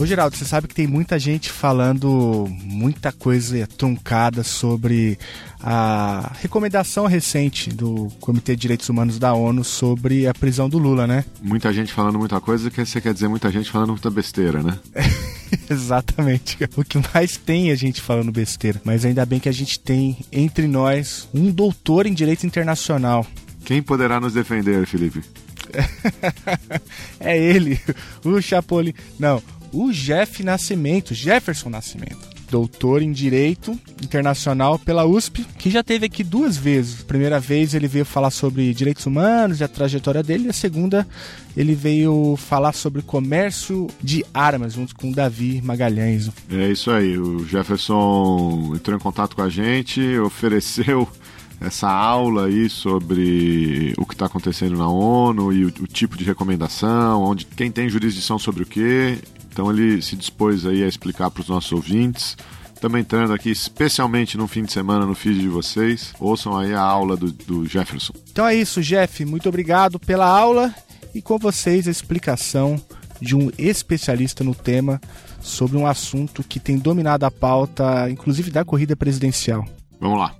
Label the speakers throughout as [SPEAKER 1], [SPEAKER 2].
[SPEAKER 1] Ô Geraldo, você sabe que tem muita gente falando muita coisa truncada sobre a recomendação recente do Comitê de Direitos Humanos da ONU sobre a prisão do Lula, né?
[SPEAKER 2] Muita gente falando muita coisa, que você quer dizer muita gente falando muita besteira, né?
[SPEAKER 1] Exatamente. O que mais tem é a gente falando besteira. Mas ainda bem que a gente tem entre nós um doutor em direito internacional.
[SPEAKER 2] Quem poderá nos defender, Felipe?
[SPEAKER 1] é ele, o Chapolin. Não, o Jeff Nascimento, Jefferson Nascimento, doutor em Direito Internacional pela USP, que já teve aqui duas vezes. A primeira vez ele veio falar sobre direitos humanos e a trajetória dele, e a segunda ele veio falar sobre comércio de armas, junto com o Davi Magalhães.
[SPEAKER 2] É isso aí, o Jefferson entrou em contato com a gente, ofereceu essa aula aí sobre o que está acontecendo na ONU e o, o, tipo de recomendação, onde quem tem jurisdição sobre o que. Então ele se dispôs aí a explicar para os nossos ouvintes. Estamos entrando aqui especialmente no fim de semana no feed de vocês. Ouçam aí a aula do, do Jefferson.
[SPEAKER 1] Então é isso, Jeff. Muito obrigado pela aula e com vocês a explicação de um especialista no tema sobre um assunto que tem dominado a pauta, inclusive da corrida presidencial.
[SPEAKER 2] Vamos lá.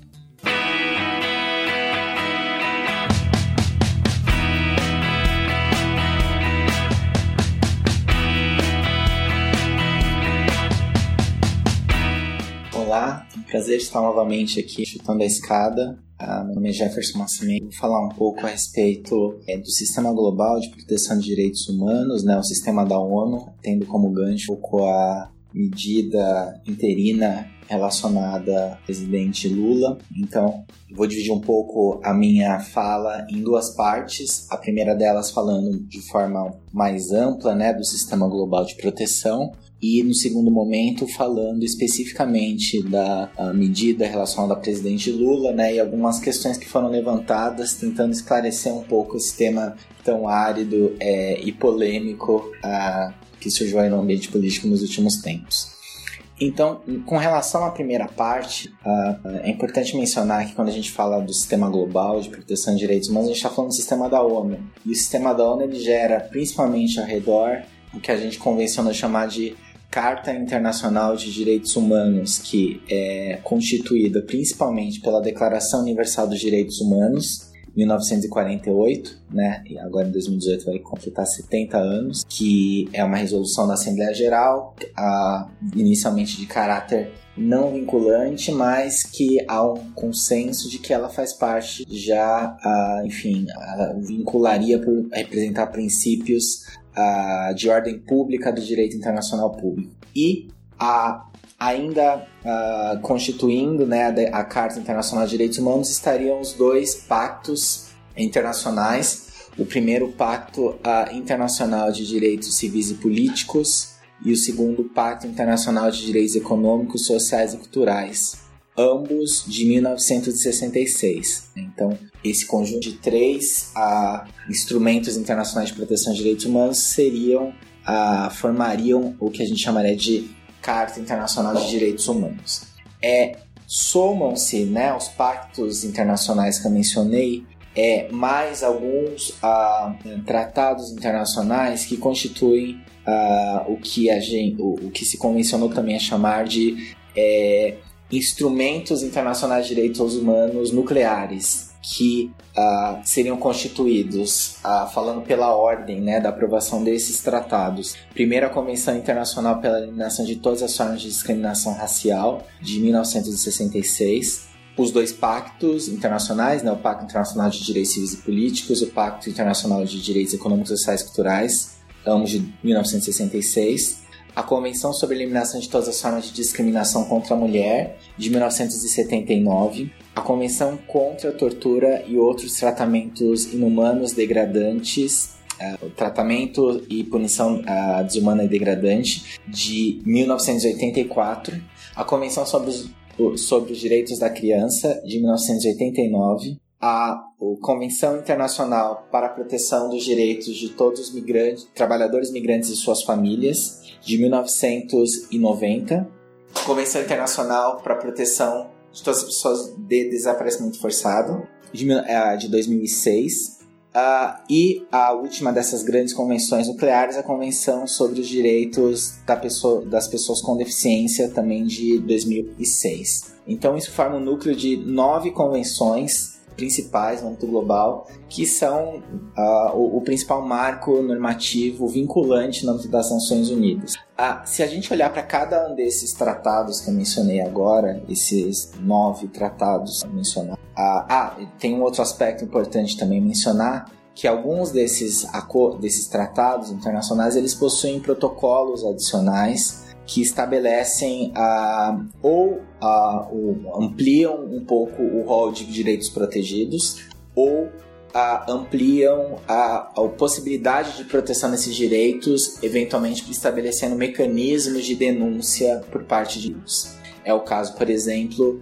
[SPEAKER 3] Prazer estar novamente aqui chutando a escada. Ah, meu nome é Jefferson Nascimento. Vou falar um pouco a respeito é, do Sistema Global de Proteção de Direitos Humanos, né, o sistema da ONU, tendo como gancho com a medida interina relacionada ao presidente Lula. Então, vou dividir um pouco a minha fala em duas partes. A primeira delas falando de forma mais ampla, né, do sistema global de proteção e no segundo momento falando especificamente da medida relacionada ao presidente Lula, né, e algumas questões que foram levantadas, tentando esclarecer um pouco esse tema tão árido é, e polêmico uh, que surgiu aí no ambiente político nos últimos tempos. Então, com relação à primeira parte, é importante mencionar que quando a gente fala do sistema global de proteção de direitos humanos, a gente está falando do sistema da ONU. E o sistema da ONU ele gera principalmente ao redor o que a gente convenciona chamar de Carta Internacional de Direitos Humanos, que é constituída principalmente pela Declaração Universal dos Direitos Humanos, 1948, né? E agora em 2018 vai completar 70 anos, que é uma resolução da Assembleia Geral, a, inicialmente de caráter não vinculante, mas que há um consenso de que ela faz parte já, a, enfim, a, vincularia por representar princípios de ordem pública do direito internacional público. E a ainda constituindo né, a Carta Internacional de Direitos Humanos estariam os dois pactos internacionais. O primeiro pacto uh, internacional de direitos civis e políticos e o segundo pacto internacional de direitos econômicos, sociais e culturais ambos de 1966. Então, esse conjunto de três uh, instrumentos internacionais de proteção de direitos humanos seriam, uh, formariam o que a gente chamaria de Carta Internacional de Direitos Humanos. É, somam-se né, os pactos internacionais que eu mencionei é, mais alguns tratados internacionais que constituem o, que a gente, o, o, que se convencionou também a chamar de é, instrumentos internacionais de direitos humanos nucleares que uh, seriam constituídos, uh, falando pela ordem né, da aprovação desses tratados. Primeiro, a Convenção Internacional pela Eliminação de Todas as Formas de Discriminação Racial, de 1966. Os dois pactos internacionais, né, o Pacto Internacional de Direitos Civis e Políticos, o Pacto Internacional de Direitos Econômicos, Sociais e Culturais, ambos de 1966 a Convenção sobre a Eliminação de Todas as Formas de Discriminação contra a Mulher, de 1979, a Convenção contra a Tortura e outros tratamentos inumanos, degradantes, uh, tratamento e punição uh, desumana e degradante, de 1984, a Convenção sobre os, sobre os Direitos da Criança, de 1989, a, a Convenção Internacional para a Proteção dos Direitos de Todos os Migrantes, Trabalhadores Migrantes e Suas Famílias, de 1990, Convenção Internacional para a Proteção de Todas as Pessoas de Desaparecimento Forçado, de, uh, de 2006, Uh, e a última dessas grandes convenções nucleares, a Convenção sobre os Direitos da pessoa, das Pessoas com Deficiência, também de 2006. Então, isso forma um núcleo de nove convenções principais no âmbito global, que são uh, o, o, principal marco normativo vinculante no âmbito das Nações Unidas. Uh, se a gente olhar para cada um desses tratados que eu mencionei agora, esses nove tratados mencionados, uh, ah, tem um outro aspecto importante também mencionar, que alguns desses, desses tratados internacionais eles possuem protocolos adicionais que estabelecem uh, ou uh, ampliam um pouco o rol de direitos protegidos ou uh, ampliam a, a, possibilidade de proteção desses direitos, eventualmente estabelecendo mecanismos de denúncia por parte de uns. É o caso, por exemplo,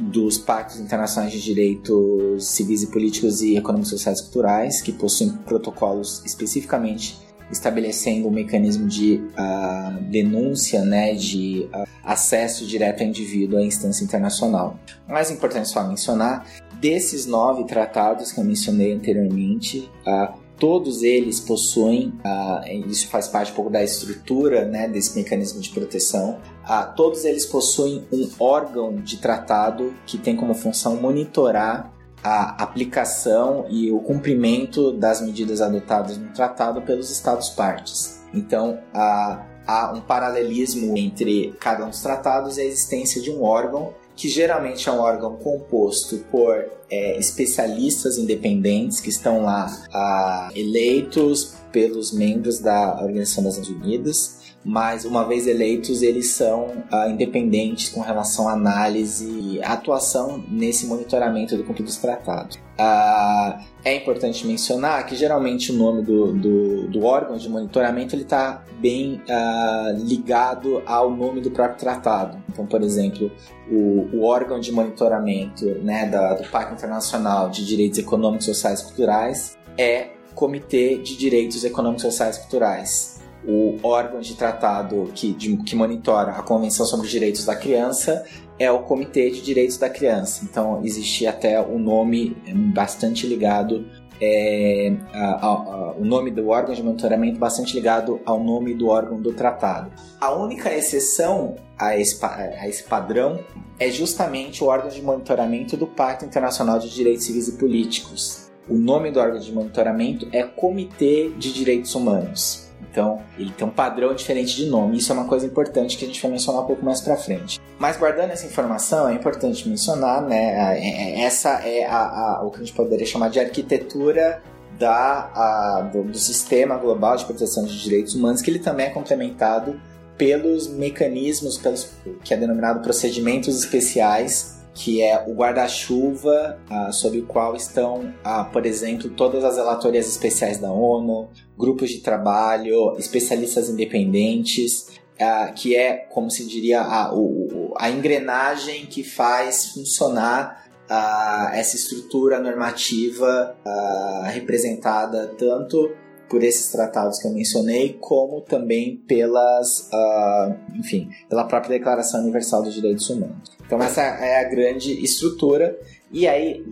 [SPEAKER 3] dos pactos internacionais de direitos civis e políticos e econômicos, sociais e culturais, que possuem protocolos especificamente estabelecendo um mecanismo de uh, denúncia, né, de uh, acesso direto ao indivíduo à instância internacional. Mais importante só mencionar, desses nove tratados que eu mencionei anteriormente, uh, todos eles possuem, isso faz parte um pouco da estrutura né, desse mecanismo de proteção, todos eles possuem um órgão de tratado que tem como função monitorar a aplicação e o cumprimento das medidas adotadas no tratado pelos Estados-partes. Então, há, um paralelismo entre cada um dos tratados e a existência de um órgão que geralmente é um órgão composto por é, especialistas independentes que estão lá ah, eleitos pelos membros da Organização das Nações Unidas mas uma vez eleitos, eles são uh, independentes com relação à análise e atuação nesse monitoramento do cumprimento dos tratados. Uh, é importante mencionar que geralmente o nome do, do, do órgão de monitoramento está bem uh, ligado ao nome do próprio tratado. Então, por exemplo, o, o órgão de monitoramento né, da, do Pacto Internacional de Direitos Econômicos, Sociais e Culturais é Comitê de Direitos Econômicos, Sociais e Culturais o órgão de tratado que, de, que monitora a Convenção sobre os Direitos da Criança é o Comitê de Direitos da Criança. Então, existe até o um nome bastante ligado, é, a, a, a, o nome do órgão de monitoramento bastante ligado ao nome do órgão do tratado. A única exceção a esse, a esse padrão é justamente o órgão de monitoramento do Pacto Internacional de Direitos Civis e Políticos. O nome do órgão de monitoramento é Comitê de Direitos Humanos. Então, ele tem um padrão diferente de nome. Isso é uma coisa importante que a gente vai mencionar um pouco mais para frente. Mas guardando essa informação, é importante mencionar, né? É, é, essa é a, a, o que a gente poderia chamar de arquitetura da, a, do, do sistema global de proteção de direitos humanos, que ele também é complementado pelos mecanismos, pelos que é denominado procedimentos especiais que é o guarda-chuva ah, sob o qual estão, ah, por exemplo, todas as relatorias especiais da ONU, grupos de trabalho, especialistas independentes, ah, que é, como se diria, a, o, a engrenagem que faz funcionar essa estrutura normativa representada tanto por esses tratados que eu mencionei, como também pelas, uh, enfim, pela própria Declaração Universal dos Direitos Humanos. Então essa é a grande estrutura e aí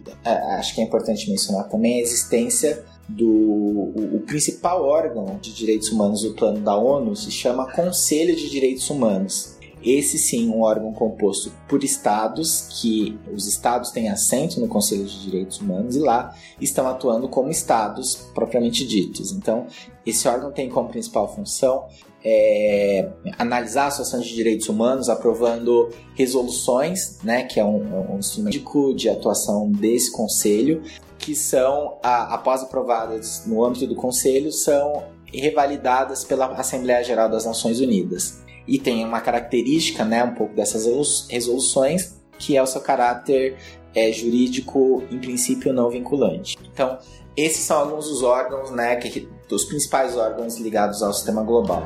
[SPEAKER 3] acho que é importante mencionar também a existência do o, o, principal órgão de direitos humanos do plano da ONU se chama Conselho de Direitos Humanos. Esse sim, um órgão composto por estados, que os estados têm assento no Conselho de Direitos Humanos e lá estão atuando como estados propriamente ditos. Então, esse órgão tem como principal função é, analisar a situação de direitos humanos, aprovando resoluções, né, que é um, um instrumento de atuação desse conselho, que são, a, após aprovadas no âmbito do conselho, são revalidadas pela Assembleia Geral das Nações Unidas e tem uma característica, né, um pouco dessas resoluções, que é o seu caráter é, jurídico, em princípio, não vinculante. Então, esses são alguns dos órgãos, né, que, dos principais órgãos ligados ao sistema global.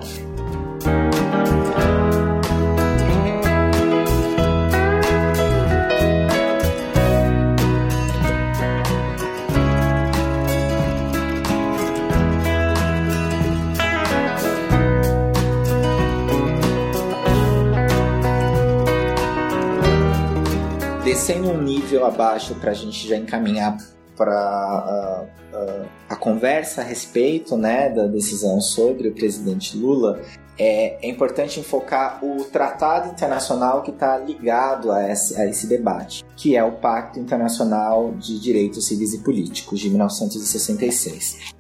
[SPEAKER 3] Abaixo para a gente já encaminhar para uh, uh, a conversa a respeito né, da decisão sobre o presidente Lula, é, é importante enfocar o tratado internacional que está ligado a esse, a esse debate, que é o Pacto Internacional de Direitos Civis e Políticos, de 1966.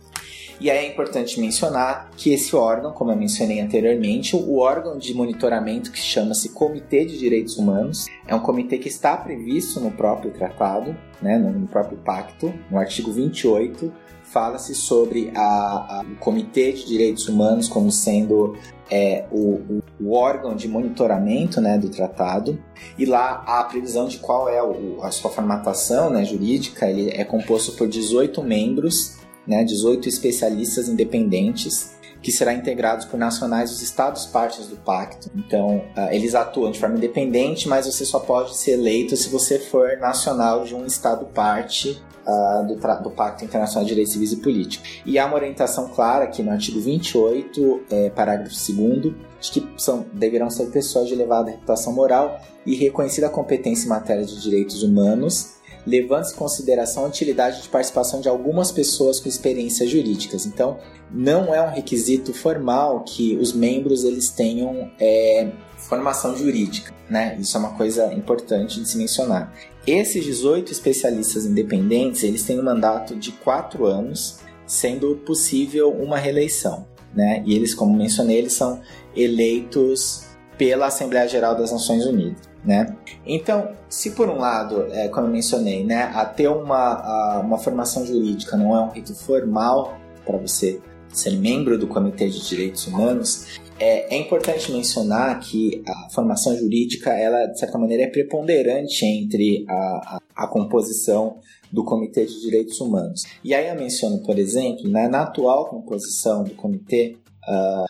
[SPEAKER 3] E aí é importante mencionar que esse órgão, como eu mencionei anteriormente, o órgão de monitoramento que chama-se Comitê de Direitos Humanos, é um comitê que está previsto no próprio tratado, né, no próprio pacto, no artigo 28, fala-se sobre a, a, o Comitê de Direitos Humanos como sendo é, o, o, o, órgão de monitoramento né, do tratado, e lá a previsão de qual é o, a sua formatação né, jurídica, ele é composto por 18 membros né, 18 especialistas independentes que serão integrados por nacionais dos estados partes do pacto. Então, uh, eles atuam de forma independente, mas você só pode ser eleito se você for nacional de um estado parte uh, do, do, Pacto Internacional de Direitos Civis e Políticos. E há uma orientação clara aqui no artigo 28, é, parágrafo 2 de que são, deverão ser pessoas de elevada reputação moral e reconhecida competência em matéria de direitos humanos levando-se em consideração a utilidade de participação de algumas pessoas com experiências jurídicas. Então, não é um requisito formal que os membros eles tenham é, formação jurídica, né? Isso é uma coisa importante de se mencionar. Esses 18 especialistas independentes, eles têm um mandato de quatro anos, sendo possível uma reeleição, né? E eles, como mencionei, eles são eleitos pela Assembleia Geral das Nações Unidas né? Então, se por um lado, é, como eu mencionei, né, a ter uma, a, uma formação jurídica não é um rito formal para você ser membro do Comitê de Direitos Humanos, é, é, importante mencionar que a formação jurídica, ela de certa maneira é preponderante entre a, a, a composição do Comitê de Direitos Humanos. E aí eu menciono, por exemplo, né, na atual composição do comitê, uh,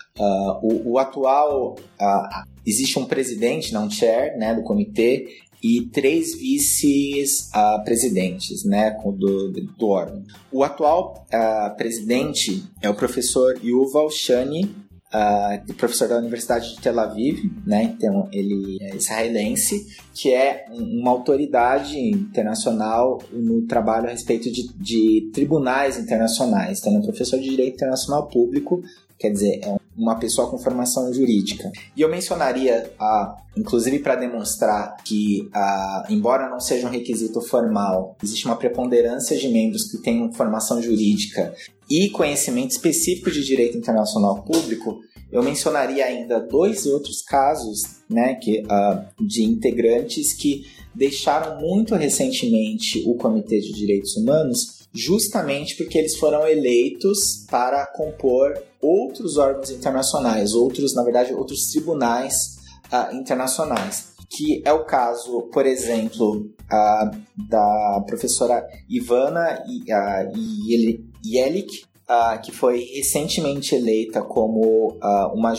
[SPEAKER 3] o, o, atual uh, existe um presidente, não chair, né, do comitê e três vice-presidentes uh, né, do, do órgão. O atual uh, presidente é o professor Yuval Shani, uh, professor da Universidade de Tel Aviv, né, então ele é israelense, que é uma autoridade internacional no trabalho a respeito de, de tribunais internacionais. Então, ele é um professor de Direito Internacional Público Quer dizer, é uma pessoa com formação jurídica. E eu mencionaria, a, inclusive para demonstrar que, embora não seja um requisito formal, existe uma preponderância de membros que tenham formação jurídica e conhecimento específico de direito internacional público, eu mencionaria ainda dois outros casos né, que, uh, de integrantes que deixaram muito recentemente o Comitê de Direitos Humanos justamente porque eles foram eleitos para compor outros órgãos internacionais, outros, na verdade, outros tribunais uh, internacionais. Que é o caso, por exemplo, uh, da professora Ivana Yelik, uh, que foi recentemente eleita como uma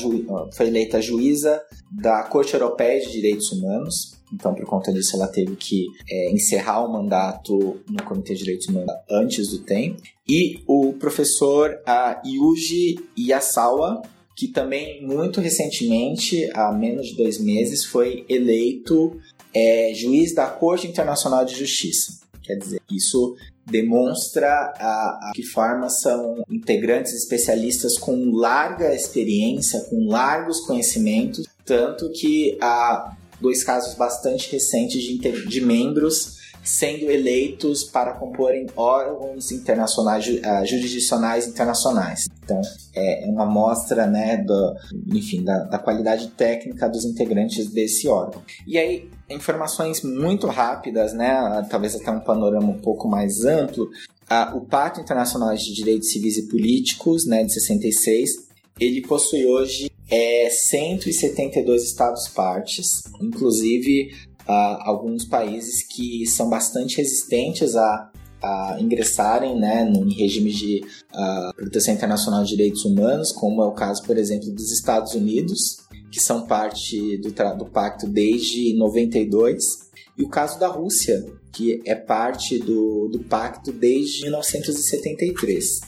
[SPEAKER 3] foi eleita juíza da Corte Europeia de Direitos Humanos. Então, por conta disso, ela teve que é, encerrar o mandato no Comitê de Direitos Humanos antes do tempo. E o professor uh, Yuji Yasawa, que também muito recentemente, há menos de dois meses, foi eleito é, juiz da Corte Internacional de Justiça. Quer dizer, isso demonstra a, a que forma são integrantes especialistas com larga experiência, com largos conhecimentos, tanto que há dois casos bastante recentes de, de membros sendo eleitos para comporem órgãos internacionais, uh, jurisdicionais internacionais. Então, é, é uma mostra, né, do, enfim, da, da qualidade técnica dos integrantes desse órgão. E aí, informações muito rápidas, né, talvez até um panorama um pouco mais amplo. Uh, o Pacto Internacional de Direitos Civis e Políticos, né, de 66, ele possui hoje é, 172 estados-partes, inclusive alguns países que são bastante resistentes a, a ingressarem né, em regimes de uh, proteção internacional de direitos humanos, como é o caso, por exemplo, dos Estados Unidos, que são parte do, do pacto desde 92, e o caso da Rússia, que é parte do, do pacto desde 1973.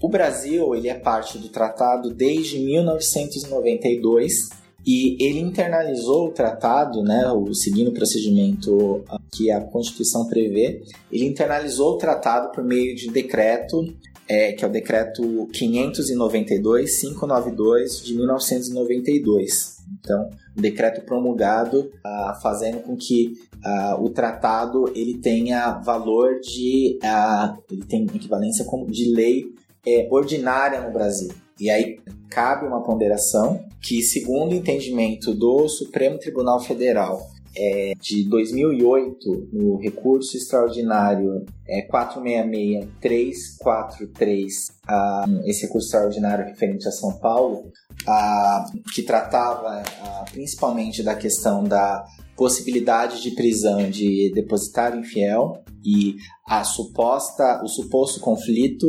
[SPEAKER 3] O Brasil ele é parte do tratado desde 1992 e ele internalizou o tratado, né, o, seguindo o procedimento que a Constituição prevê, ele internalizou o tratado por meio de decreto, é, que é o decreto 592-592 de 1992. Então, um decreto promulgado ah, fazendo com que ah, o tratado ele tenha valor de ah, ele tem equivalência como de lei é, ordinária no Brasil. E aí cabe uma ponderação que, segundo o entendimento do Supremo Tribunal Federal é, de 2008, no recurso extraordinário é, 466343, ah, esse recurso extraordinário referente a São Paulo, ah, que tratava ah, principalmente da questão da possibilidade de prisão de depositário infiel e a suposta, o suposto conflito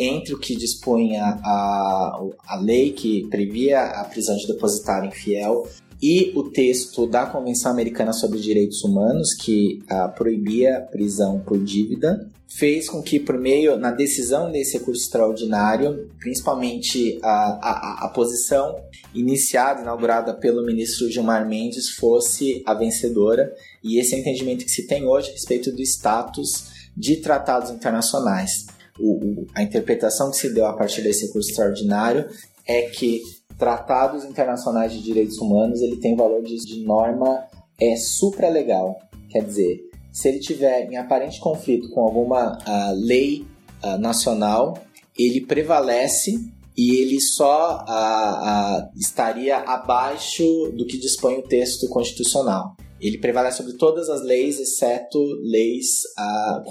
[SPEAKER 3] entre o que dispunha a, a lei que previa a prisão de depositário infiel e o texto da Convenção Americana sobre Direitos Humanos, que ah, proibia prisão por dívida, fez com que, por meio, na decisão desse recurso extraordinário, principalmente a, a, a posição iniciada, inaugurada pelo ministro Gilmar Mendes, fosse a vencedora, e esse é o entendimento que se tem hoje a respeito do status de tratados internacionais. O, o, a interpretação que se deu a partir desse recurso extraordinário é que tratados internacionais de direitos humanos ele tem valor de, de norma é supralegal. Quer dizer, se ele tiver em aparente conflito com alguma uh, lei uh, nacional, ele prevalece e ele só uh, estaria abaixo do que dispõe o texto constitucional. Ele prevalece sobre todas as leis, exceto leis a,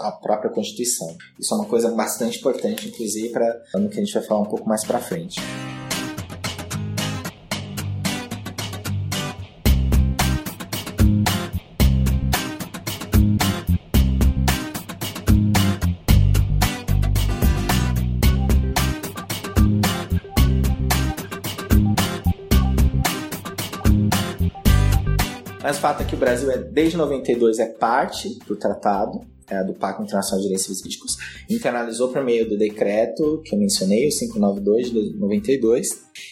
[SPEAKER 3] a própria Constituição. Isso é uma coisa bastante importante, inclusive, para o que a gente vai falar um pouco mais para frente. Mas o fato é que o Brasil, é, desde 92, é parte do tratado, é, do Pacto Internacional de Direitos Físicos, internalizou por meio do decreto que eu mencionei, o 592 de 92,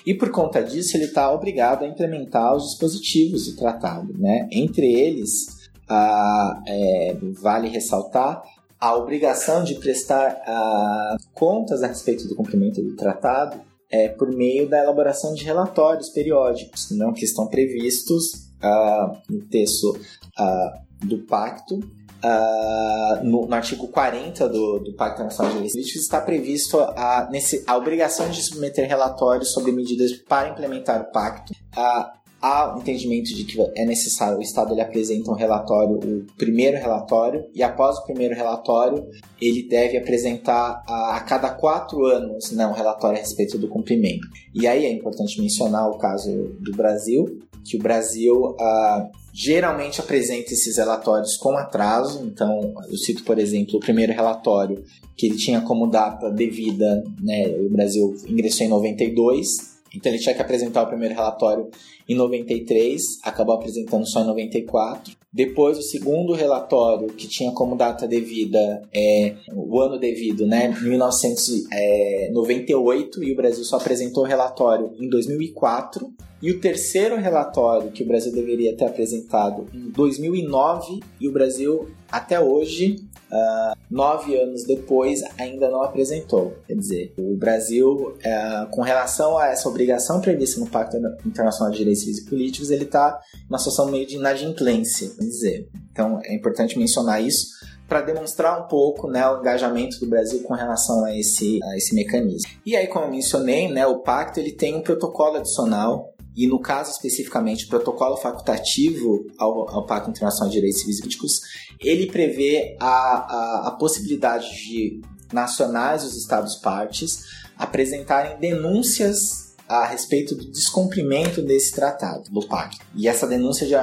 [SPEAKER 3] e por conta disso ele está obrigado a implementar os dispositivos do tratado. Né? Entre eles, a, é, vale ressaltar a obrigação de prestar a, contas a respeito do cumprimento do tratado é, por meio da elaboração de relatórios periódicos, não que estão previstos uh, no texto uh, do pacto, uh, no, no, artigo 40 do, do Pacto Nacional de Direitos Políticos, está previsto a, nesse, a obrigação de submeter relatórios sobre medidas para implementar o pacto. Uh, há o entendimento de que é necessário o Estado ele apresenta um relatório, o primeiro relatório, e após o primeiro relatório, ele deve apresentar a, a cada quatro anos né, um relatório a respeito do cumprimento. E aí é importante mencionar o caso do Brasil, que o Brasil ah, geralmente apresenta esses relatórios com atraso. Então, eu cito, por exemplo, o primeiro relatório que ele tinha como data devida, né, o Brasil ingressou em 92, então ele tinha que apresentar o primeiro relatório em 93, acabou apresentando só em 94. Depois o segundo relatório, que tinha como data devida é, o ano devido, né, 1998, e o Brasil só apresentou o relatório em 2004. E o terceiro relatório que o Brasil deveria ter apresentado em 2009 e o Brasil até hoje, uh, nove anos depois, ainda não apresentou. Quer dizer, o Brasil, uh, com relação a essa obrigação prevista no Pacto Internacional de Direitos Civis e Políticos, ele está numa situação meio de inadimplência, vamos dizer. Então é importante mencionar isso para demonstrar um pouco né, o engajamento do Brasil com relação a esse, a esse mecanismo. E aí, como eu mencionei, né, o pacto ele tem um protocolo adicional e no caso especificamente o protocolo facultativo ao, ao Pacto Internacional de Direitos Civis e Políticos, ele prevê a, a, a possibilidade de nacionais dos Estados partes apresentarem denúncias a respeito do descumprimento desse tratado, do pacto. E essa denúncia, já,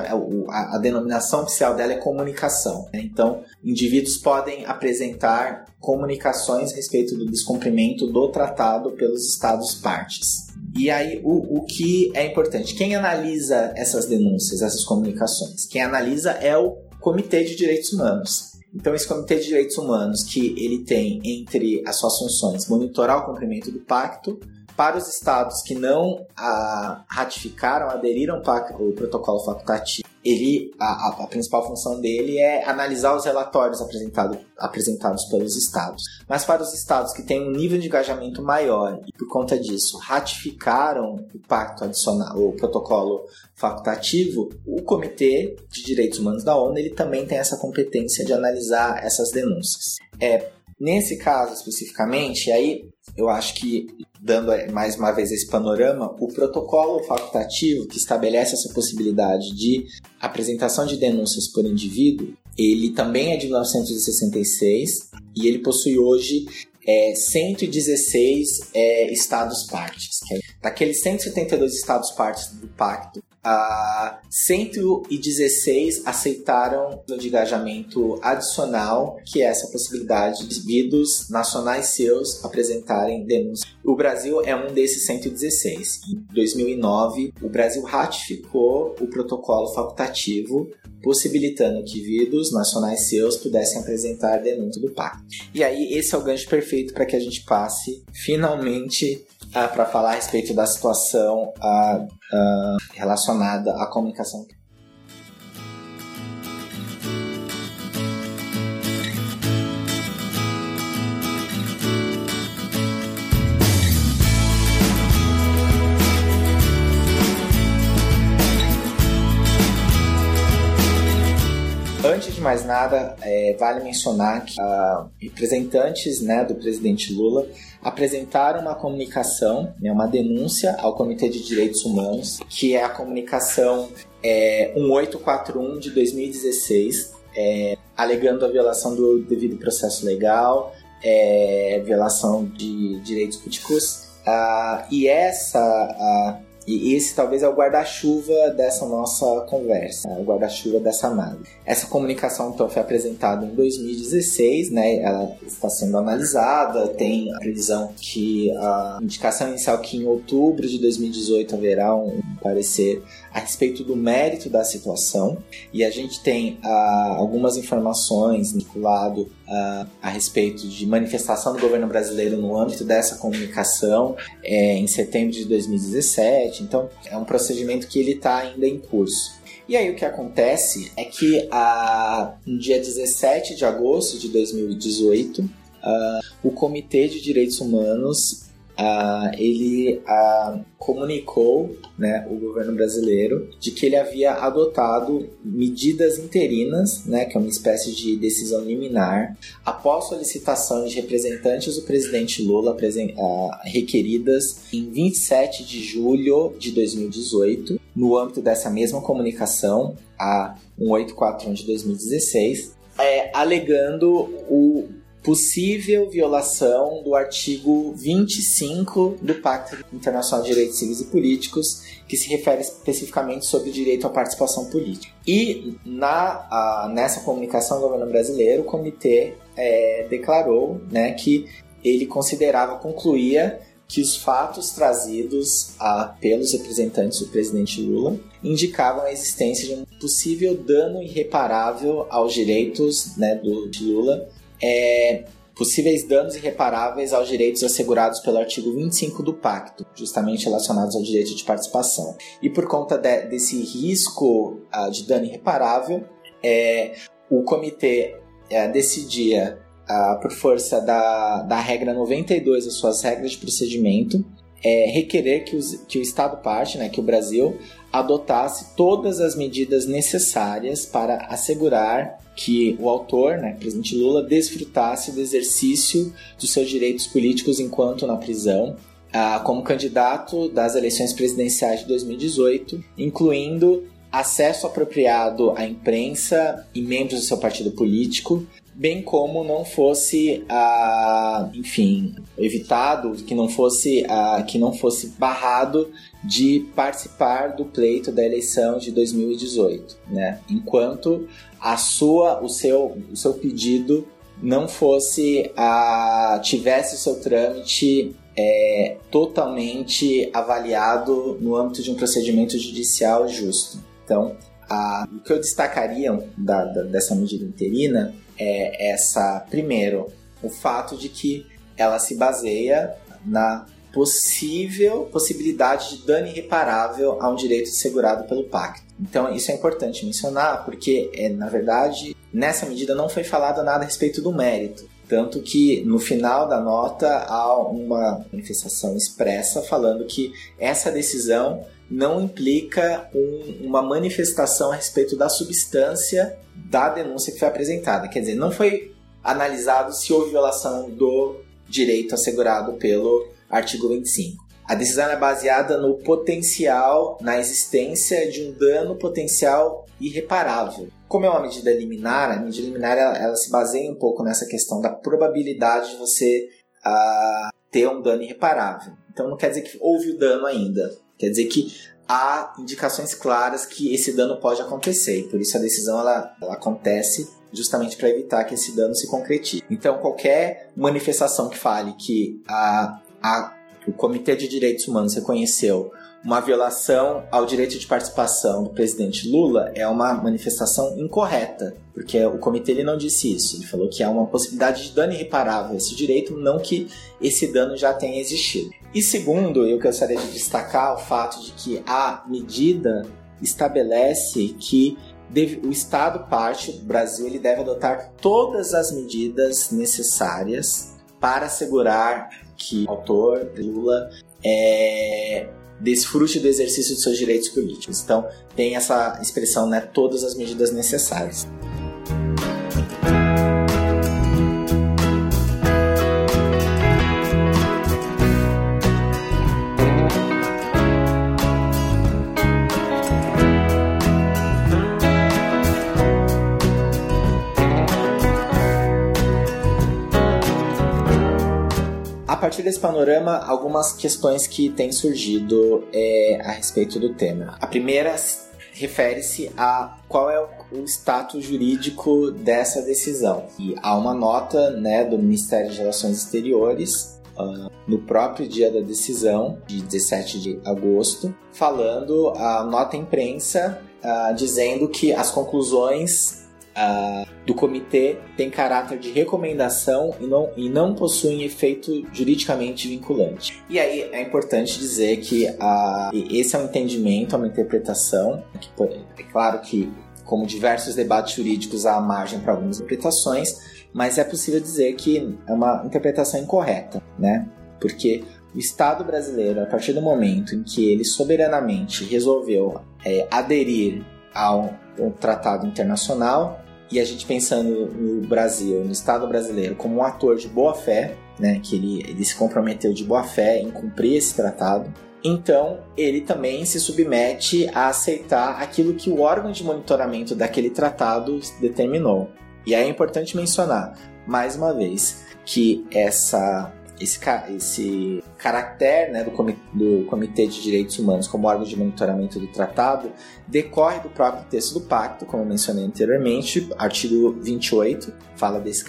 [SPEAKER 3] a, a denominação oficial dela é comunicação. Né? Então, indivíduos podem apresentar comunicações a respeito do descumprimento do tratado pelos Estados partes. E aí, o, o que é importante? Quem analisa essas denúncias, essas comunicações? Quem analisa é o Comitê de Direitos Humanos. Então, esse Comitê de Direitos Humanos, que ele tem entre as suas funções monitorar o cumprimento do pacto, para os estados que não a, ratificaram, aderiram ao protocolo facultativo, ele, a, a, principal função dele é analisar os relatórios apresentado, apresentados pelos estados. Mas para os estados que têm um nível de engajamento maior e por conta disso ratificaram o pacto adicional, o protocolo facultativo, o Comitê de Direitos Humanos da ONU ele também tem essa competência de analisar essas denúncias. É, nesse caso especificamente, aí eu acho que, dando mais uma vez esse panorama, o protocolo facultativo que estabelece essa possibilidade de apresentação de denúncias por indivíduo, ele também é de 1966 e ele possui hoje é, 116 é, estados-partes. É, daqueles 172 estados-partes do pacto, Uh, 116 aceitaram o de engajamento adicional, que é essa possibilidade de indivíduos nacionais seus apresentarem denúncias. O Brasil é um desses 116. Em 2009, o Brasil ratificou o protocolo facultativo, possibilitando que indivíduos nacionais seus pudessem apresentar denúncia do pacto. E aí, esse é o gancho perfeito para que a gente passe finalmente ah, para falar a respeito da situação ah, ah, relacionada à comunicação. Antes de mais nada, é, vale mencionar que uh, representantes né, do presidente Lula apresentaram uma comunicação, né, uma denúncia ao Comitê de Direitos Humanos, que é a comunicação é, 1841 de 2016, é, alegando a violação do devido processo legal, é, violação de direitos políticos. Uh, e essa e esse talvez é o guarda-chuva dessa nossa conversa, o guarda-chuva dessa análise. Essa comunicação então foi apresentada em 2016, né? Ela está sendo analisada, tem a previsão que a indicação inicial que em outubro de 2018 haverá um parecer a respeito do mérito da situação e a gente tem ah, algumas informações vinculado ah, a respeito de manifestação do governo brasileiro no âmbito dessa comunicação é, em setembro de 2017. Então é um procedimento que ele está ainda em curso. E aí o que acontece é que ah, no dia 17 de agosto de 2018 Uh, o Comitê de Direitos Humanos uh, ele uh, comunicou né, o governo brasileiro de que ele havia adotado medidas interinas, né, que é uma espécie de decisão liminar, após solicitação de representantes do presidente Lula uh, requeridas em 27 de julho de 2018, no âmbito dessa mesma comunicação, a 1841 de 2016, é, alegando o possível violação do artigo 25 do Pacto Internacional de Direitos Civis e Políticos, que se refere especificamente sobre o direito à participação política. E na, a, nessa comunicação do governo brasileiro, o comitê é, declarou né, que ele considerava, concluía que os fatos trazidos a, pelos representantes do presidente Lula indicavam a existência de um possível dano irreparável aos direitos né, do, de Lula é, possíveis danos irreparáveis aos direitos assegurados pelo artigo 25 do Pacto, justamente relacionados ao direito de participação. E por conta de, desse risco uh, de dano irreparável, é, o comitê uh, decidia, uh, por força da, da regra 92, as suas regras de procedimento, é, requerer que, os, que o Estado parte, né, que o Brasil, adotasse todas as medidas necessárias para assegurar que o autor, né, presidente Lula, desfrutasse do exercício dos seus direitos políticos enquanto na prisão, ah, como candidato das eleições presidenciais de 2018, incluindo acesso apropriado à imprensa e membros do seu partido político, bem como não fosse, ah, enfim, evitado, que não fosse, ah, que não fosse barrado de participar do pleito da eleição de 2018, né? Enquanto a sua, o seu, o seu pedido não fosse a tivesse o seu trâmite é, totalmente avaliado no âmbito de um procedimento judicial justo. Então, a, o que eu destacaria da, da, dessa medida interina é essa, primeiro, o fato de que ela se baseia na possível possibilidade de dano irreparável a um direito assegurado pelo pacto. Então, isso é importante mencionar, porque, é, na verdade, nessa medida não foi falado nada a respeito do mérito. Tanto que no final da nota há uma manifestação expressa falando que essa decisão não implica um, uma manifestação a respeito da substância da denúncia que foi apresentada. Quer dizer, não foi analisado se houve violação do direito assegurado pelo artigo 25. A decisão é baseada no potencial, na existência de um dano potencial irreparável. Como é uma medida liminar, a medida liminar ela, ela se baseia um pouco nessa questão da probabilidade de você uh, ter um dano irreparável. Então não quer dizer que houve o dano ainda, quer dizer que há indicações claras que esse dano pode acontecer. E por isso a decisão ela, ela acontece justamente para evitar que esse dano se concretize. Então qualquer manifestação que fale que a, a o Comitê de Direitos Humanos reconheceu uma violação ao direito de participação do presidente Lula é uma manifestação incorreta, porque o comitê ele não disse isso. Ele falou que há uma possibilidade de dano irreparável a esse direito, não que esse dano já tenha existido. E segundo, eu gostaria de destacar o fato de que a medida estabelece que o Estado parte, o Brasil, ele deve adotar todas as medidas necessárias para assegurar que o autor, Lula, é, desfrute do exercício de seus direitos políticos. Então, tem essa expressão, né, todas as medidas necessárias. Partir desse panorama, algumas questões que têm surgido é, a respeito do tema. A primeira refere-se a qual é o status jurídico dessa decisão. E há uma nota né, do Ministério de Relações Exteriores uh, no próprio dia da decisão, de 17 de agosto, falando a nota imprensa uh, dizendo que as conclusões do comitê tem caráter de recomendação e não, e não possuem efeito juridicamente vinculante. E aí é importante dizer que esse é um entendimento, é uma interpretação, que, é claro que, como diversos debates jurídicos, há margem para algumas interpretações, mas é possível dizer que é uma interpretação incorreta, né? Porque o Estado brasileiro, a partir do momento em que ele soberanamente resolveu é, aderir ao um tratado internacional, e a gente pensando no Brasil, no Estado brasileiro, como um ator de boa fé, né, que ele, ele se comprometeu de boa fé em cumprir esse tratado, então ele também se submete a aceitar aquilo que o órgão de monitoramento daquele tratado determinou. E é importante mencionar, mais uma vez, que essa esse, esse caractere né, do, comitê, do Comitê de Direitos Humanos como órgão de monitoramento do tratado decorre do próprio texto do pacto, como mencionei anteriormente, artigo 28 fala desse,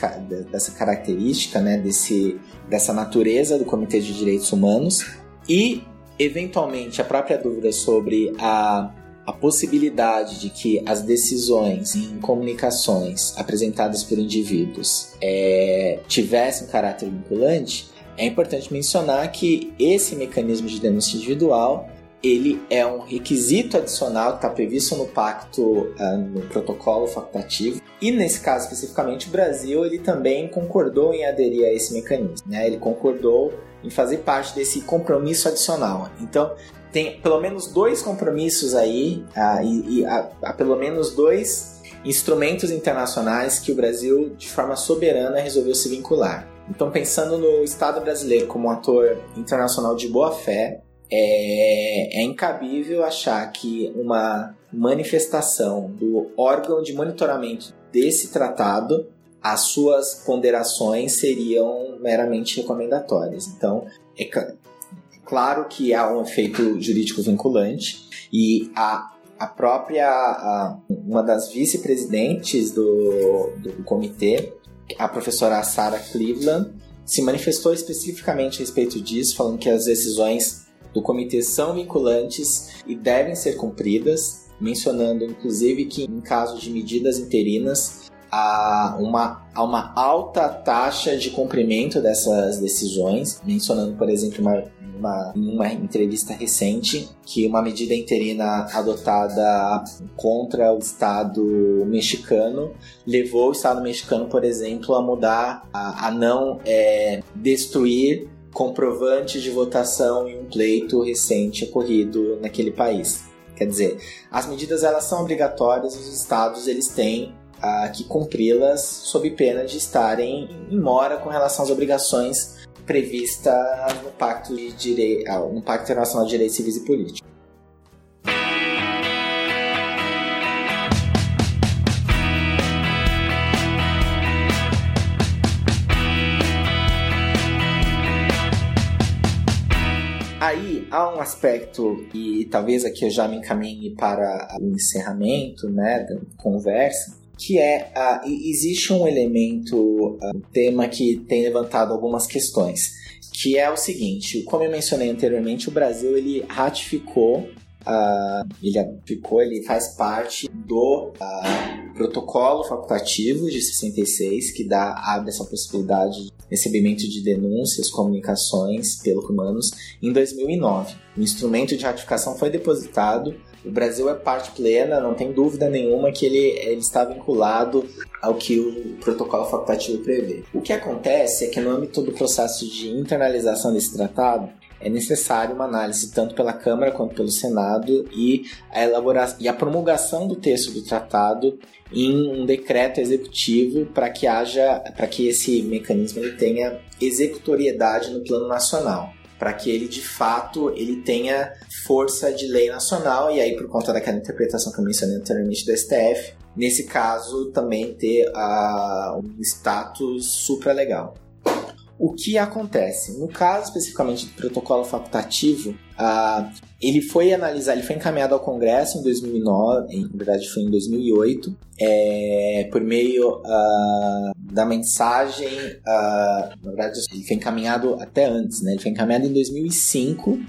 [SPEAKER 3] dessa característica, né, desse, dessa natureza do Comitê de Direitos Humanos e, eventualmente, a própria dúvida sobre a a possibilidade de que as decisões em comunicações apresentadas por indivíduos é, tivessem um caráter vinculante, é importante mencionar que esse mecanismo de denúncia individual ele é um requisito adicional que está previsto no pacto, uh, no protocolo facultativo. E nesse caso especificamente, o Brasil ele também concordou em aderir a esse mecanismo. Né? Ele concordou em fazer parte desse compromisso adicional. Então, tem pelo menos dois compromissos aí, uh, e, e há, há pelo menos dois instrumentos internacionais que o Brasil, de forma soberana, resolveu se vincular. Então, pensando no Estado brasileiro como um ator internacional de boa fé, é, é incabível achar que uma manifestação do órgão de monitoramento desse tratado, as suas ponderações seriam meramente recomendatórias. Então, é claro que há um efeito jurídico vinculante e a, a própria a, uma das vice-presidentes do, do comitê a professora Sarah Cleveland se manifestou especificamente a respeito disso, falando que as decisões do comitê são vinculantes e devem ser cumpridas, mencionando inclusive que em caso de medidas interinas há uma, há uma alta taxa de cumprimento dessas decisões, mencionando, por exemplo, uma, uma, uma entrevista recente que uma medida interina adotada contra o Estado mexicano levou o Estado mexicano, por exemplo, a mudar, a, a não é, destruir comprovantes de votação em um pleito recente ocorrido naquele país. Quer dizer, as medidas elas são obrigatórias, os estados eles têm uh, que cumpri-las sob pena de estarem em mora com relação às obrigações previstas no Pacto, de Direi uh, no Pacto Internacional de Direitos Civis e Políticos. Aí há um aspecto, e talvez aqui eu já me encaminhe para o encerramento né, da conversa, que é uh, existe um elemento, uh, um tema que tem levantado algumas questões, que é o seguinte, como eu mencionei anteriormente, o Brasil ele ratificou Uh, ele ficou, ele faz parte do uh, protocolo facultativo de 66, que dá, abre essa possibilidade de recebimento de denúncias, comunicações pelos humanos, em 2009. O instrumento de ratificação foi depositado o Brasil é parte plena, não tem dúvida nenhuma que ele, ele está vinculado ao que o protocolo facultativo prevê. O que acontece é que no âmbito do processo de internalização desse tratado, é necessário uma análise tanto pela Câmara quanto pelo Senado e a elaboração e a promulgação do texto do tratado em um decreto executivo para que haja para que esse mecanismo ele tenha executoriedade no plano nacional para que ele de fato ele tenha força de lei nacional e aí por conta daquela interpretação que eu mencionei anteriormente do STF, nesse caso também ter uh, um status supralegal. O que acontece? No caso especificamente do protocolo facultativo, uh, ele foi analisado, ele foi encaminhado ao Congresso em 2009, em verdade foi em 2008, é, por meio uh, da mensagem, uh, na verdade ele foi encaminhado até antes, né? Ele foi encaminhado em 2005 uh,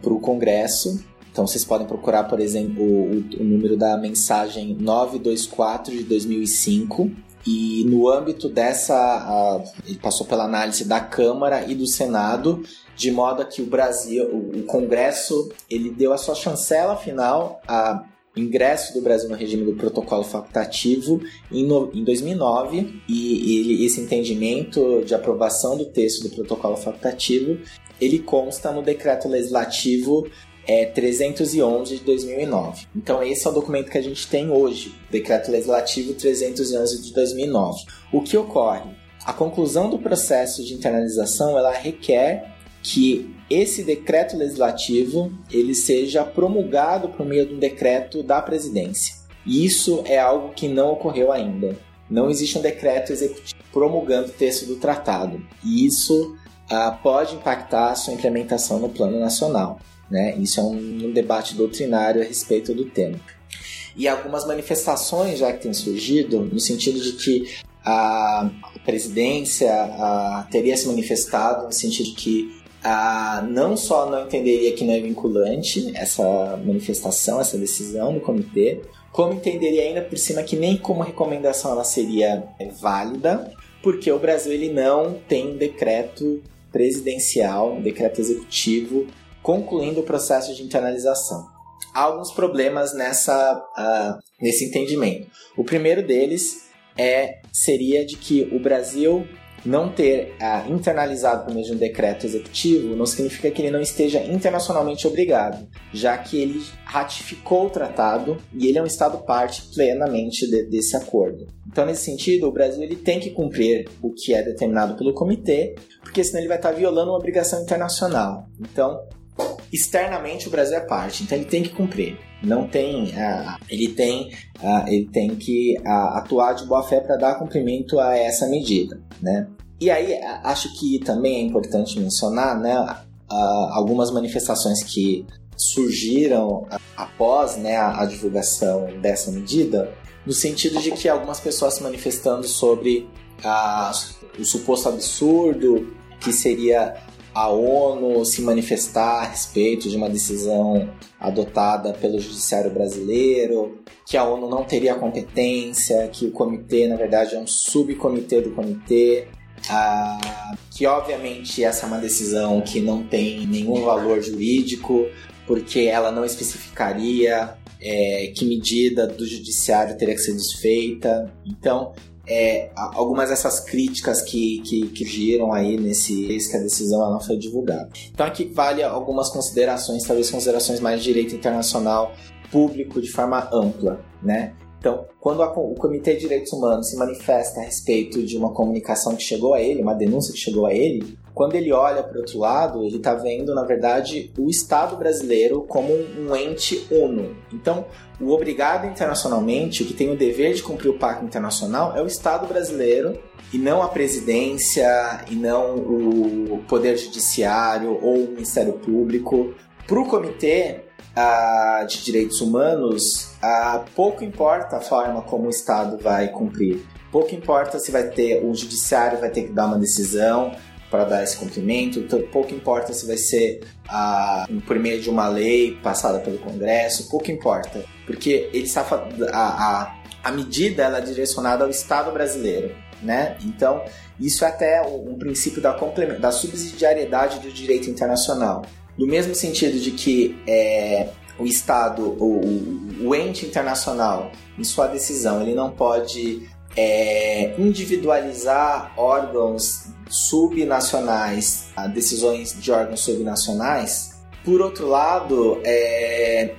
[SPEAKER 3] para o Congresso. Então vocês podem procurar, por exemplo, o, o número da mensagem 924 de 2005 e no âmbito dessa, uh, ele passou pela análise da Câmara e do Senado, de modo que o Brasil, o, o Congresso, ele deu a sua chancela final a ingresso do Brasil no regime do protocolo facultativo em, no, em 2009 e, e esse entendimento de aprovação do texto do protocolo facultativo ele consta no decreto legislativo é 311 de 2009. Então esse é o documento que a gente tem hoje, Decreto Legislativo 311 de 2009. O que ocorre? A conclusão do processo de internalização ela requer que esse decreto legislativo ele seja promulgado por meio de um decreto da presidência. E isso é algo que não ocorreu ainda. Não existe um decreto executivo promulgando o texto do tratado. E isso ah, pode impactar a sua implementação no plano nacional. Né? Isso é um, um debate doutrinário a respeito do tema. E algumas manifestações já que têm surgido no sentido de que a presidência a, teria se manifestado no sentido de que a, não só não entenderia que não é vinculante essa manifestação, essa decisão do comitê, como entenderia ainda por cima que nem como recomendação ela seria é, válida, porque o Brasil ele não tem um decreto presidencial, um decreto executivo concluindo o processo de internalização. Há alguns problemas nessa, uh, nesse entendimento. O primeiro deles é seria de que o Brasil não ter uh, internalizado por meio de um decreto executivo não significa que ele não esteja internacionalmente obrigado, já que ele ratificou o tratado e ele é um Estado parte plenamente de, desse acordo. Então, nesse sentido, o Brasil ele tem que cumprir o que é determinado pelo comitê, porque senão ele vai estar violando uma obrigação internacional. Então, externamente o Brasil é parte, então ele tem que cumprir. Não tem, uh, ele tem, uh, ele tem que uh, atuar de boa fé para dar cumprimento a essa medida, né? E aí acho que também é importante mencionar, né, algumas manifestações que surgiram após né, a divulgação dessa medida, no sentido de que algumas pessoas se manifestando sobre o suposto absurdo que seria a ONU se manifestar a respeito de uma decisão adotada pelo Judiciário Brasileiro, que a ONU não teria competência, que o comitê, na verdade, é um subcomitê do comitê. Ah, que obviamente essa é uma decisão que não tem nenhum valor jurídico, porque ela não especificaria é, que medida do judiciário teria que ser desfeita. Então, é, algumas dessas críticas que, que, que giram aí nesse que a decisão não foi divulgada. Então aqui vale algumas considerações, talvez considerações mais de direito internacional público de forma ampla, né? Então, quando a, o Comitê de Direitos Humanos se manifesta a respeito de uma comunicação que chegou a ele, uma denúncia que chegou a ele, quando ele olha para outro lado, ele está vendo, na verdade, o Estado brasileiro como um ente uno. Então, o obrigado internacionalmente, o que tem o dever de cumprir o pacto internacional, é o Estado brasileiro e não a presidência, e não o poder judiciário ou o Ministério Público. Para o comitê, uh, de direitos humanos, uh, pouco importa a forma como o Estado vai cumprir. Pouco importa se vai ter, o judiciário vai ter que dar uma decisão para dar esse cumprimento, então, pouco importa se vai ser uh, por meio de uma lei passada pelo Congresso, pouco importa, porque ele está a, a, a medida ela é direcionada ao Estado brasileiro, né? Então isso é até um princípio da, da subsidiariedade do direito internacional. No mesmo sentido de que é, o Estado, o, o, ente internacional, em sua decisão, ele não pode é, individualizar órgãos subnacionais, decisões de órgãos subnacionais. Por outro lado, é,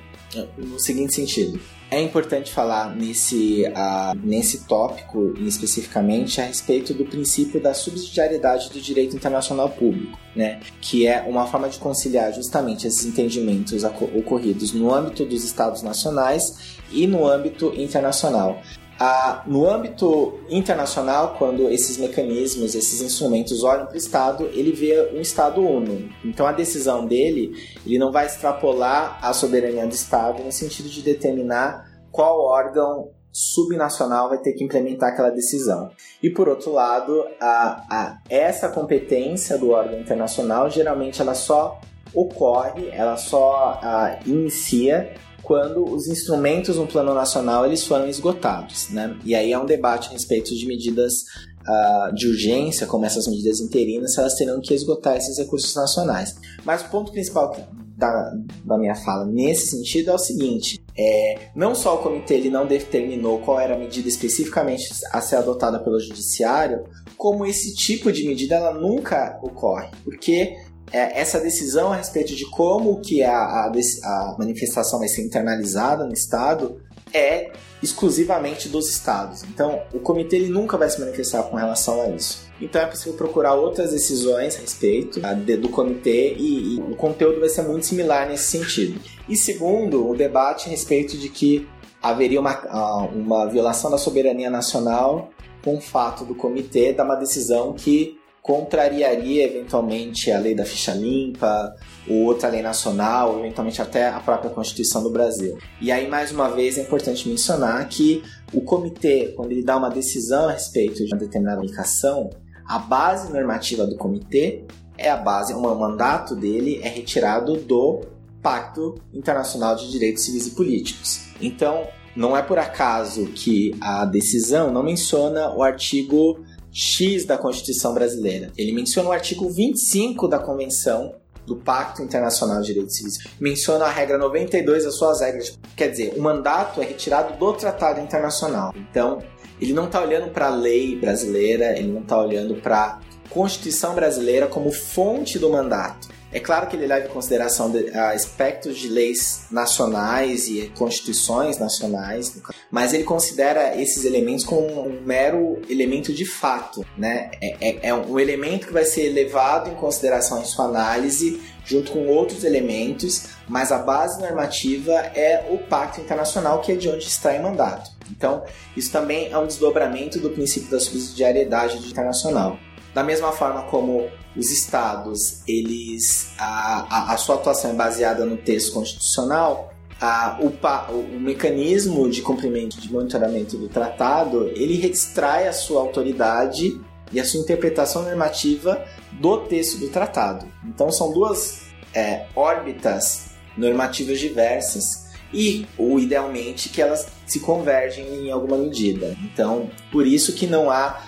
[SPEAKER 3] no seguinte sentido, é importante falar nesse, uh, nesse tópico, especificamente, a respeito do princípio da subsidiariedade do direito internacional público, né? que é uma forma de conciliar justamente esses entendimentos ocorridos no âmbito dos Estados nacionais e no âmbito internacional. Ah, no âmbito internacional, quando esses mecanismos, esses instrumentos olham para o Estado, ele vê um Estado uno. Então a decisão dele, ele não vai extrapolar a soberania do Estado no sentido de determinar qual órgão subnacional vai ter que implementar aquela decisão. E por outro lado, a, a, essa competência do órgão internacional geralmente ela só ocorre, ela só a, inicia quando os instrumentos no plano nacional eles foram esgotados, né? E aí há um debate a respeito de medidas uh, de urgência, como essas medidas interinas, se elas terão que esgotar esses recursos nacionais. Mas o ponto principal da, da minha fala nesse sentido é o seguinte: é, não só o comitê ele não determinou qual era a medida especificamente a ser adotada pelo judiciário, como esse tipo de medida ela nunca ocorre, porque é, essa decisão a respeito de como que a, a, a manifestação vai ser internalizada no Estado é exclusivamente dos estados. Então, o comitê ele nunca vai se manifestar com relação a isso. Então, é possível procurar outras decisões a respeito a, de, do comitê e, e, o conteúdo vai ser muito similar nesse sentido. E segundo, o debate a respeito de que haveria uma, uma violação da soberania nacional com o fato do comitê dar uma decisão que contrariaria eventualmente a lei da ficha limpa, ou outra lei nacional, eventualmente até a própria Constituição do Brasil. E aí, mais uma vez, é importante mencionar que o comitê, quando ele dá uma decisão a respeito de uma determinada aplicação, a base normativa do comitê é a base, o mandato dele é retirado do Pacto Internacional de Direitos Civis e Políticos. Então, não é por acaso que a decisão não menciona o artigo X da Constituição Brasileira. Ele menciona o artigo 25 da Convenção do Pacto Internacional de Direitos Civis. Menciona a regra 92, as suas regras. Quer dizer, o mandato é retirado do Tratado Internacional. Então, ele não está olhando para a lei brasileira, ele não está olhando para a Constituição brasileira como fonte do mandato. É claro que ele leva em consideração aspectos de leis nacionais e constituições nacionais, mas ele considera esses elementos como um mero elemento de fato, né? É, é, é um elemento que vai ser levado em consideração em sua análise junto com outros elementos, mas a base normativa é o Pacto Internacional, que é de onde extrai o mandato. Então, isso também é um desdobramento do princípio da subsidiariedade internacional. Da mesma forma como os estados, eles a, a, a sua atuação é baseada no texto constitucional, a, o, o, mecanismo de cumprimento de monitoramento do tratado, ele extrai a sua autoridade e a sua interpretação normativa do texto do tratado. Então são duas é, órbitas normativas diversas e, ou idealmente, que elas se convergem em alguma medida. Então, por isso que não há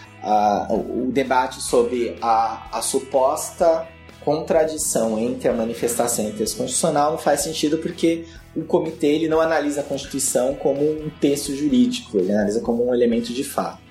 [SPEAKER 3] o debate sobre a, a suposta contradição entre a manifestação e o texto constitucional não faz sentido porque o comitê ele não analisa a Constituição como um texto jurídico, ele analisa como um elemento de fato.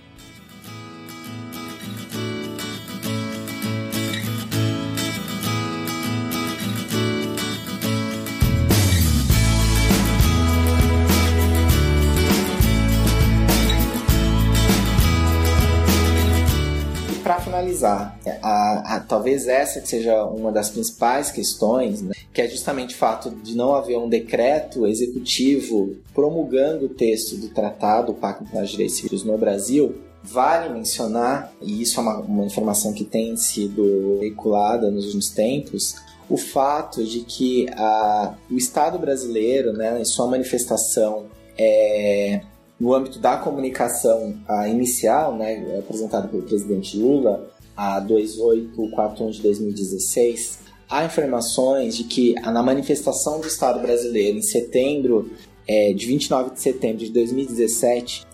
[SPEAKER 3] Finalizar, a, a, talvez essa seja uma das principais questões, né, que é justamente o fato de não haver um decreto executivo promulgando o texto do Tratado, o Pacto dos Direitos Civis no Brasil, Vale mencionar, e isso é uma, uma, informação que tem sido veiculada nos últimos tempos, o fato de que a, o Estado brasileiro, né, em sua manifestação é, no âmbito da comunicação inicial, né, apresentada pelo presidente Lula, a 2841 de 2016, há informações de que na manifestação do Estado brasileiro em setembro, é, de 29 de setembro de 2017,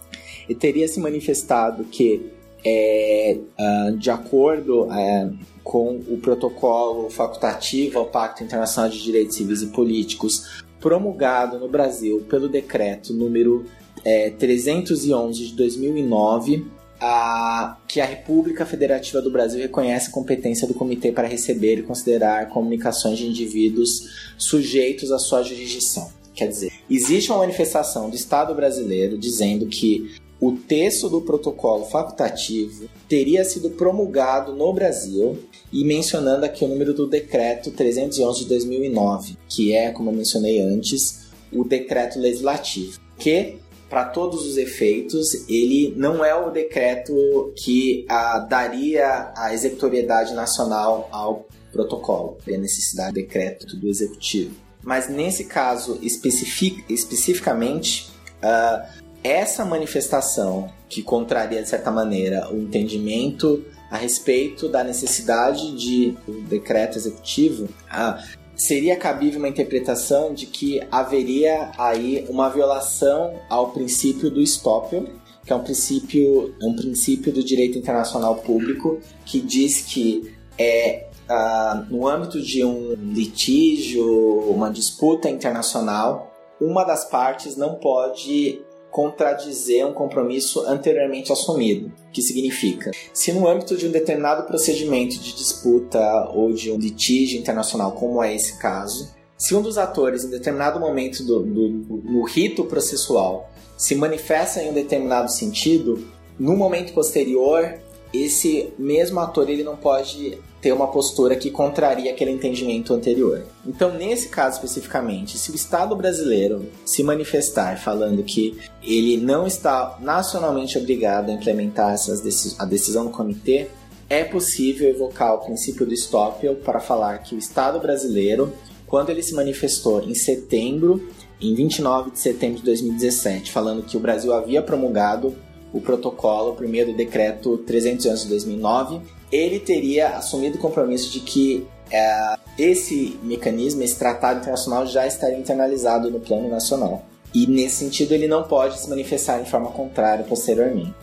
[SPEAKER 3] ele teria se manifestado que, é, uh, de acordo é, com o protocolo facultativo ao Pacto Internacional de Direitos Civis e Políticos, promulgado no Brasil pelo decreto número é, 311 de 2009, a, que a República Federativa do Brasil reconhece a competência do Comitê para receber e considerar comunicações de indivíduos sujeitos à sua jurisdição. Quer dizer, existe uma manifestação do Estado brasileiro dizendo que o texto do protocolo facultativo teria sido promulgado no Brasil e mencionando aqui o número do decreto 311 de 2009, que é, como eu mencionei antes, o decreto legislativo, que para todos os efeitos, ele não é o decreto que ah, daria a executoriedade nacional ao protocolo, a necessidade do decreto do executivo. Mas nesse caso especific, especificamente, uh, essa manifestação que contraria de certa maneira o entendimento a respeito da necessidade de decreto executivo, uh, seria cabível uma interpretação de que haveria aí uma violação ao princípio do Stoppel, que é um princípio, um princípio do direito internacional público que diz que é uh, no âmbito de um litígio, uma disputa internacional, uma das partes não pode contradizer um compromisso anteriormente assumido, que significa, se no âmbito de um determinado procedimento de disputa ou de um litígio internacional, como é esse caso, se um dos atores em determinado momento do, do, no rito processual se manifesta em um determinado sentido, no momento posterior esse mesmo ator ele não pode ter uma postura que contraria aquele entendimento anterior. Então, nesse caso especificamente, se o Estado brasileiro se manifestar falando que ele não está nacionalmente obrigado a implementar essas decis a decisão do comitê, é possível evocar o princípio do Stoppel para falar que o Estado brasileiro, quando ele se manifestou em setembro, em 29 de setembro de 2017, falando que o Brasil havia promulgado o protocolo, o primeiro decreto 311 de 2009, ele teria assumido o compromisso de que é, esse mecanismo, esse tratado internacional já estaria internalizado no plano nacional. E nesse sentido ele não pode se manifestar em forma contrária posteriormente.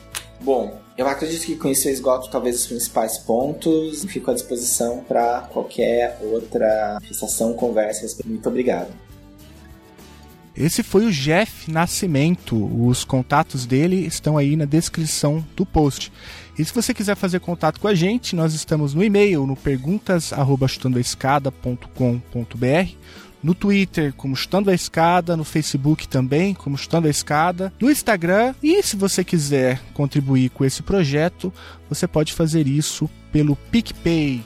[SPEAKER 3] Bom, eu acredito que com isso eu esgoto talvez os principais pontos e fico à disposição para qualquer outra manifestação, conversa. Muito obrigado.
[SPEAKER 1] Esse foi o Jeff Nascimento. Os contatos dele estão aí na descrição do post. E se você quiser fazer contato com a gente, nós estamos no e-mail no perguntas@chutandoaescada.com.br, no Twitter como Chutando a Escada, no Facebook também como Chutando a Escada, no Instagram e se você quiser contribuir com esse projeto, você pode fazer isso pelo PicPay